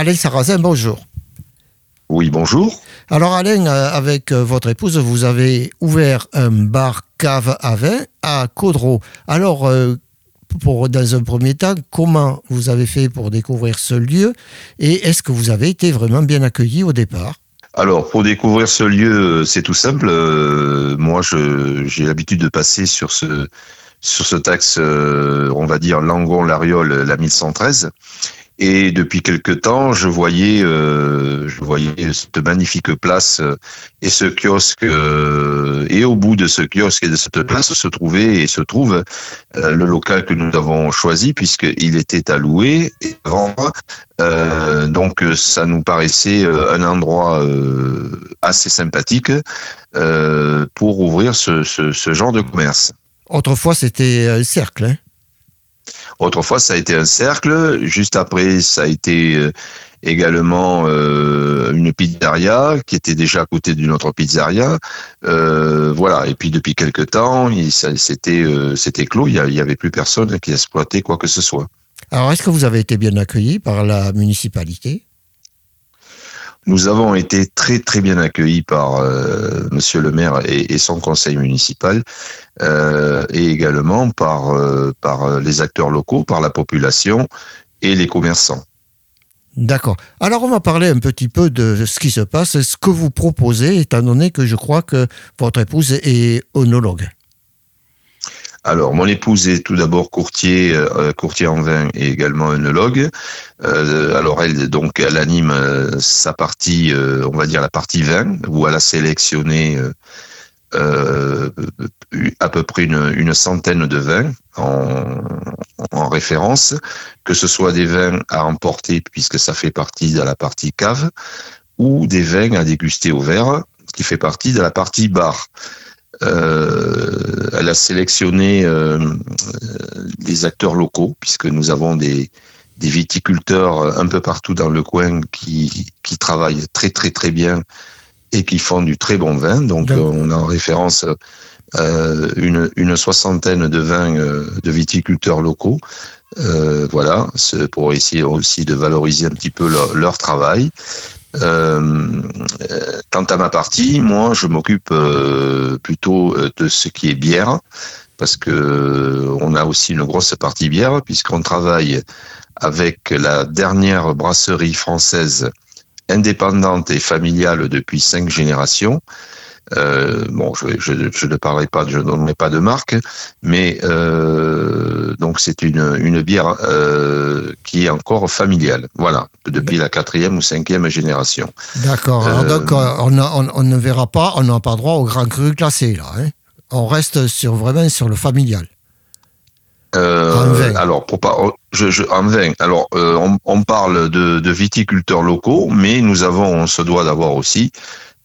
Alain Sarrazin, bonjour. Oui, bonjour. Alors Alain, euh, avec euh, votre épouse, vous avez ouvert un bar cave à vin à Caudreau. Alors, euh, pour, dans un premier temps, comment vous avez fait pour découvrir ce lieu et est-ce que vous avez été vraiment bien accueilli au départ? Alors, pour découvrir ce lieu, c'est tout simple. moi, j'ai l'habitude de passer sur ce sur ce taxe, on va dire Langon-Lariol, la 1113. Et depuis quelque temps, je voyais, euh, je voyais cette magnifique place euh, et ce kiosque. Euh, et au bout de ce kiosque et de cette place se trouvait et se trouve le local que nous avons choisi puisqu'il était à louer et vendre. donc ça nous paraissait un endroit assez sympathique pour ouvrir ce, genre de commerce. Autrefois, c'était un cercle. Hein Autrefois, ça a été un cercle. Juste après, ça a été euh, également euh, une pizzeria qui était déjà à côté d'une autre pizzeria. Euh, voilà. Et puis depuis quelque temps, c'était c'était clos. Il n'y avait plus personne qui exploitait quoi que ce soit. Alors, est-ce que vous avez été bien accueilli par la municipalité? Nous avons été très très bien accueillis par euh, Monsieur le maire et, son conseil municipal, euh, et également par euh, par les acteurs locaux, par la population et les commerçants. D'accord. Alors on va parler un petit peu de ce qui se passe, ce que vous proposez, étant donné que je crois que votre épouse est onologue. Alors, mon épouse est tout d'abord courtier, euh, courtier en vin et également œnologue. Euh, alors, elle, donc, elle anime euh, sa partie, on va dire la partie vin, où elle a sélectionné à peu près une, centaine de vins en, en, référence, que ce soit des vins à emporter, puisque ça fait partie de la partie cave, ou des vins à déguster au verre, qui fait partie de la partie bar. Euh, a sélectionné euh, des acteurs locaux, puisque nous avons des, des viticulteurs un peu partout dans le coin qui, qui travaillent très très très bien et qui font du très bon vin. Donc on a en référence euh, une, une, soixantaine de vins de viticulteurs locaux. Euh, voilà, pour essayer aussi de valoriser un petit peu leur, leur travail. Euh, quant à ma partie, moi, je m'occupe euh, plutôt euh, de ce qui est bière, parce que on a aussi une grosse partie bière, puisqu'on travaille avec la dernière brasserie française indépendante et familiale depuis cinq générations, euh, bon, je, ne parlerai pas, je ne donnerai pas de marque, mais euh, donc c'est une, bière euh, qui est encore familiale. Voilà, depuis la quatrième ou cinquième génération. D'accord. donc on, on, on, ne verra pas, on n'a pas droit au grand cru classé là. Hein on reste sur vraiment sur le familial. Euh, alors, pour pas, je, je, en vin. Alors, on, on, parle de, de, viticulteurs locaux, mais nous avons, on se doit d'avoir aussi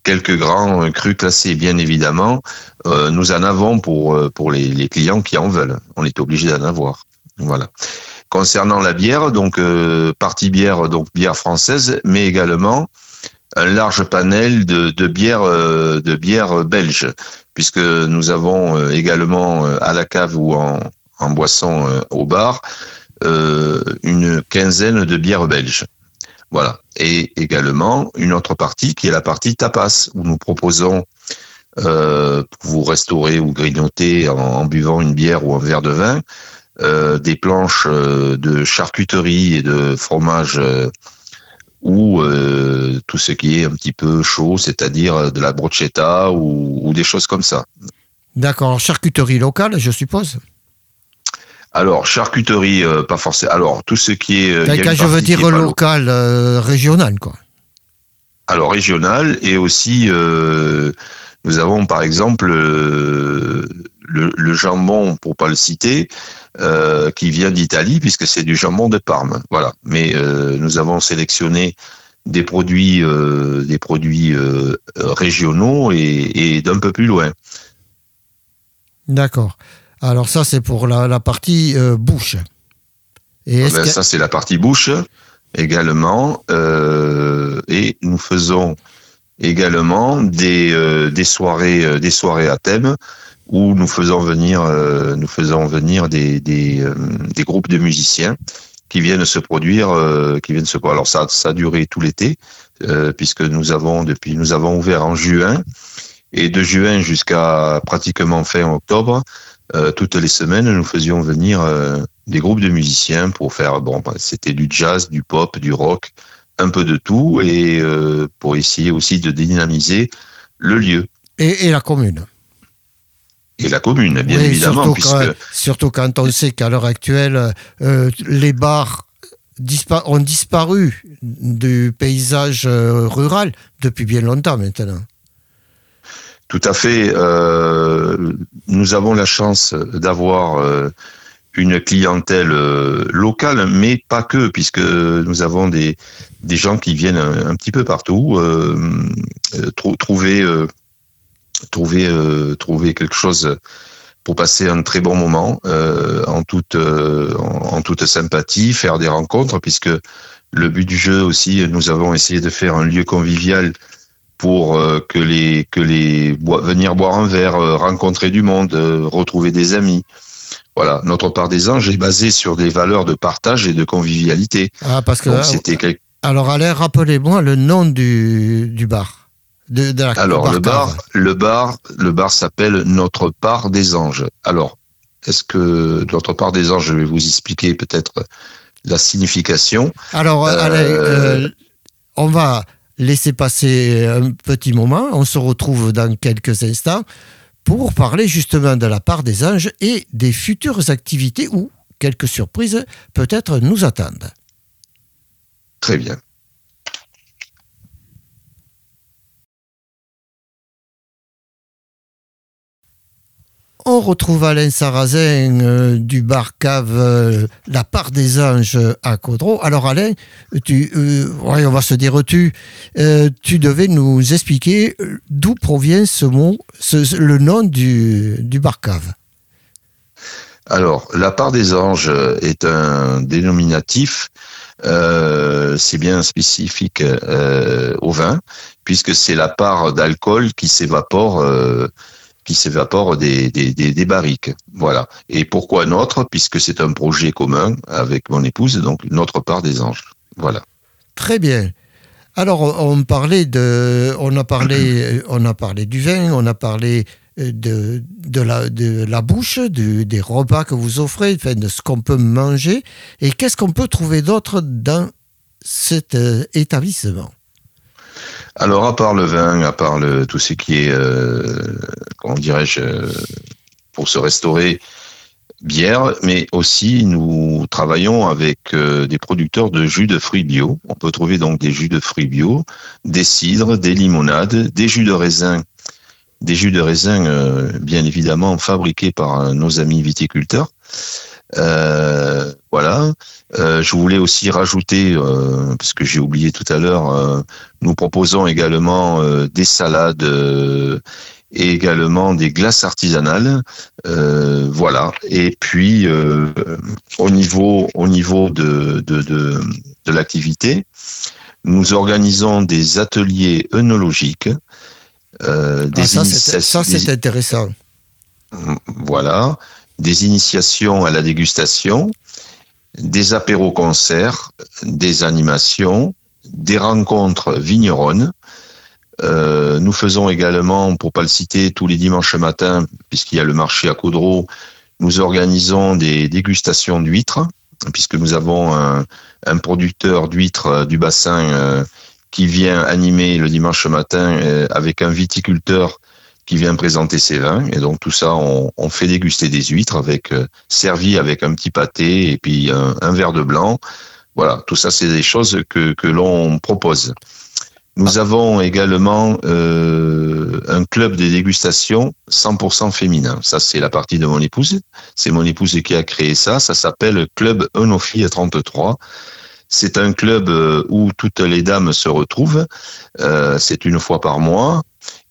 quelques grands crus classés, bien évidemment. Euh, nous en avons pour, euh, pour les, les, clients qui en veulent. On est obligé d'en avoir. Voilà. Concernant la bière, donc euh, partie bière, donc bière française, mais également un large panel de, de bières bières belges, puisque nous avons également à la cave ou en, en boisson au bar une quinzaine de bières belges. Voilà. Et également une autre partie qui est la partie tapas, où nous proposons euh, pour vous restaurer ou grignoter en, buvant une bière ou un verre de vin, euh, des planches euh, de charcuterie et de fromage ou tout ce qui est un petit peu chaud, c'est-à-dire de la brochetta ou, ou des choses comme ça. D'accord, charcuterie locale, je suppose? Alors, charcuterie, euh, pas forcément. Alors, tout ce qui est. Euh, je veux dire local, euh, régional, quoi. Alors, régional, et aussi, nous avons par exemple le, le, jambon, pour pas le citer, qui vient d'Italie, puisque c'est du jambon de Parme. Voilà. Mais nous avons sélectionné des produits, des produits régionaux et, et d'un peu plus loin. D'accord. Alors ça, c'est pour la, partie euh, bouche. Et ah ben, Ça, c'est la partie bouche également. Euh, et nous faisons également des, euh, des, soirées, des soirées à thème où nous faisons venir, nous faisons venir des, des, des, groupes de musiciens qui viennent se produire, qui viennent se Alors ça, ça a duré tout l'été, puisque nous avons depuis nous avons ouvert en juin et de juin jusqu'à pratiquement fin octobre, toutes les semaines, nous faisions venir des groupes de musiciens pour faire bon, bah, c'était du jazz, du pop, du rock, un peu de tout et pour essayer aussi de dynamiser le lieu. Et, la commune. Et la commune, bien évidemment. Surtout, quand, surtout, quand, on sait qu'à l'heure actuelle, euh, les bars ont disparu du paysage euh, rural depuis bien longtemps maintenant. Tout à fait. Euh, nous avons la chance d'avoir une clientèle locale, mais pas que, puisque nous avons des, des gens qui viennent un, petit peu partout trouver trouver euh, trouver quelque chose pour passer un très bon moment euh, en toute euh, en, toute sympathie, faire des rencontres puisque le but du jeu aussi, nous avons essayé de faire un lieu convivial pour que les que les venir boire un verre, rencontrer du monde, retrouver des amis. Voilà, notre part des anges est basée sur des valeurs de partage et de convivialité. Ah, parce que c'était alors allez rappelez-moi le nom du, du bar. Alors le bar, le bar, le bar s'appelle Notre part des anges. Alors, est-ce que Notre part des anges, je vais vous expliquer peut-être la signification. Alors, euh, allez, euh, on va laisser passer un petit moment. On se retrouve dans quelques instants pour parler justement de la part des anges et des futures activités où quelques surprises peut-être nous attendent. Très bien. On retrouve Alain Sarrazin euh, du bar cave euh, La part des anges à Caudreau. Alors Alain, euh, on va se dire tu, tu devais nous expliquer d'où provient ce mot, le nom du, du bar cave. Alors, la part des anges est un dénominatif, c'est bien spécifique au vin, puisque c'est la part d'alcool qui s'évapore qui s'évapore des, des, des, barriques. Voilà. Et pourquoi notre? Puisque c'est un projet commun avec mon épouse, donc notre part des anges. Voilà. Très bien. Alors on parlait de, on a parlé, on a parlé du vin, on a parlé euh, de, de, la, de la bouche, des repas que vous offrez, de ce qu'on peut manger. Et qu'est-ce qu'on peut trouver d'autre dans cet euh, établissement? Alors, à part le vin, à part tout ce qui est, euh, comment dirais-je, euh, pour se restaurer, bière, mais aussi nous travaillons avec euh, des producteurs de jus de fruits bio. On peut trouver donc des jus de fruits bio, des cidres, des limonades, des jus de raisin, des jus de raisin bien évidemment fabriqués par nos amis viticulteurs. Euh, voilà. Euh, je voulais aussi rajouter, euh, parce que j'ai oublié tout à l'heure, nous proposons également des salades et également des glaces artisanales. voilà. Et puis au niveau au niveau de de, de, de l'activité, nous organisons des ateliers œnologiques. des ah, ça, c'est intéressant. Voilà des initiations à la dégustation, des apéros-concerts, des animations, des rencontres vigneronnes. Euh, nous faisons également, pour pas le citer, tous les dimanches matins, puisqu'il y a le marché à Coudreau, nous organisons des dégustations d'huîtres, puisque nous avons un, producteur d'huîtres du bassin euh, qui vient animer le dimanche matin euh, avec un viticulteur qui vient présenter ses vins. Et donc tout ça, on, on fait déguster des huîtres avec euh, servi avec un petit pâté et puis un, verre de blanc. Voilà, tout ça, c'est des choses que, que l'on propose. Nous avons également euh, un club de dégustation 100% féminin. Ça, c'est la partie de mon épouse. C'est mon épouse qui a créé ça. Ça s'appelle Club Eunophie 33. C'est un club euh, où toutes les dames se retrouvent. Euh, c'est une fois par mois.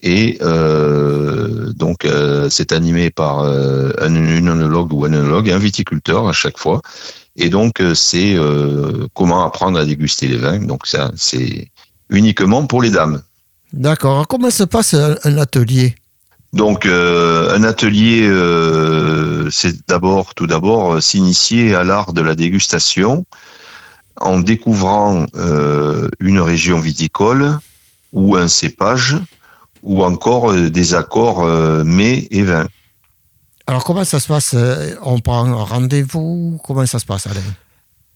Et euh, donc, euh, c'est animé par euh, un, œnologue ou un œnologue, un viticulteur à chaque fois. Et donc, c'est comment apprendre à déguster les vins. Donc, ça, c'est uniquement pour les dames. D'accord. Comment se passe un, atelier? Donc, un atelier, c'est d'abord, tout d'abord, s'initier à l'art de la dégustation en découvrant une région viticole ou un cépage ou encore des accords mets et vins. Alors comment ça se passe On prend un rendez-vous? Comment ça se passe Alain?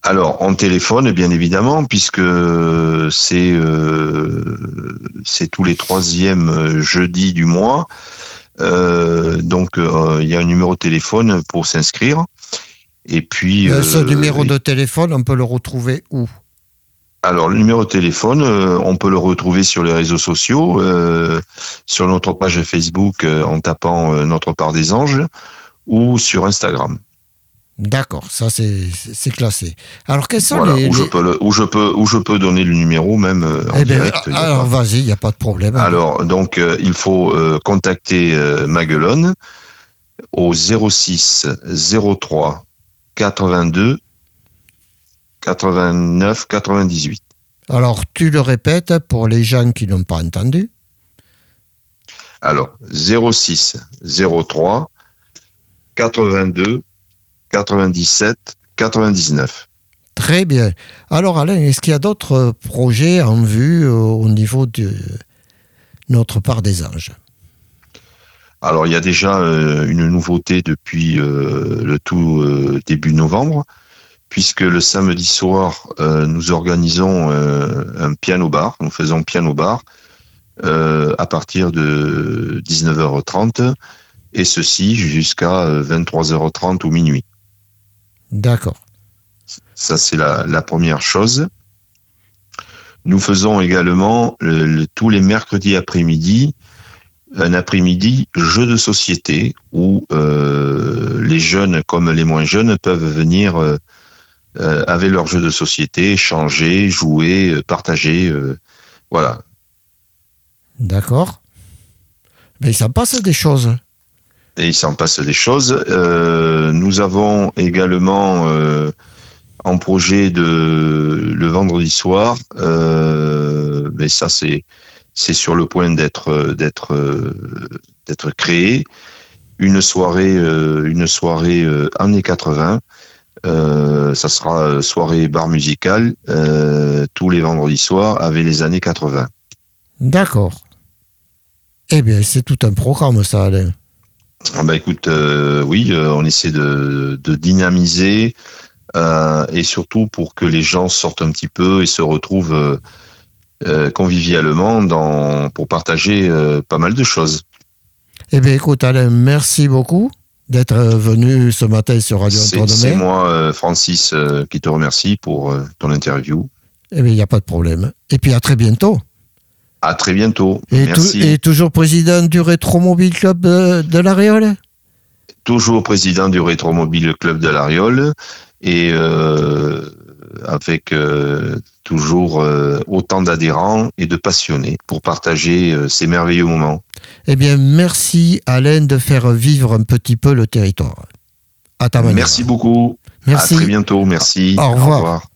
Alors, on téléphone, bien évidemment, puisque c'est euh, tous les troisièmes jeudis du mois. Euh, donc, euh, il y a un numéro de téléphone pour s'inscrire. Et puis. ce numéro de téléphone, on peut le retrouver où? Alors, le numéro de téléphone, on peut le retrouver sur les réseaux sociaux, sur notre page Facebook en tapant Notre part des anges, ou sur Instagram. D'accord, ça c'est classé. Alors quels sont les, où, Je peux où, je peux, où je peux donner le numéro même euh, en eh ben, direct. Alors vas-y, il n'y a pas de problème. Alors donc euh, il faut euh, contacter Maguelone au 06 03 82 89 98. Alors tu le répètes pour les gens qui n'ont pas entendu. Alors 06 03 82 97, 99. Très bien. Alors Alain, est-ce qu'il y a d'autres projets en vue euh, au niveau de notre part des anges? Alors il y a déjà euh, une nouveauté depuis euh, le tout début novembre, puisque le samedi soir, nous organisons un piano bar, nous faisons piano bar à partir de 19h30 et ceci jusqu'à 23h30 ou minuit. D'accord. Ça, c'est la, première chose. Nous faisons également tous les mercredis après-midi un après-midi jeu de société où euh, les jeunes comme les moins jeunes peuvent venir euh, euh, avec leur jeu de société, échanger, jouer, partager. voilà. D'accord. Mais ça passe des choses et il s'en passe des choses. Euh, nous avons également euh, en projet de le vendredi soir, euh, mais ça c'est c'est sur le point d'être d'être d'être créé une soirée une soirée années 80. Ça sera soirée bar musical tous les vendredis soirs avec les années 80. D'accord. Eh bien, c'est tout un programme, ça, Alain. Ah bah écoute, euh, oui, euh, on essaie de, dynamiser euh, et surtout pour que les gens sortent un petit peu et se retrouvent convivialement dans, pour partager pas mal de choses. Eh bien écoute Alain, merci beaucoup d'être venu ce matin sur Radio C'est moi, Francis, qui te remercie pour ton interview. Eh bien, il n'y a pas de problème. Et puis à très bientôt. À très bientôt. Et, Merci. et toujours président du Rétromobile Club de, l'Ariole Toujours président du Rétromobile Club de l'Ariole et euh, avec euh, toujours euh, autant d'adhérents et de passionnés pour partager ces merveilleux moments. Eh bien, merci Alain de faire vivre un petit peu le territoire. À ta manière. Merci beaucoup. Merci. À très bientôt. Merci. Au revoir. Au revoir.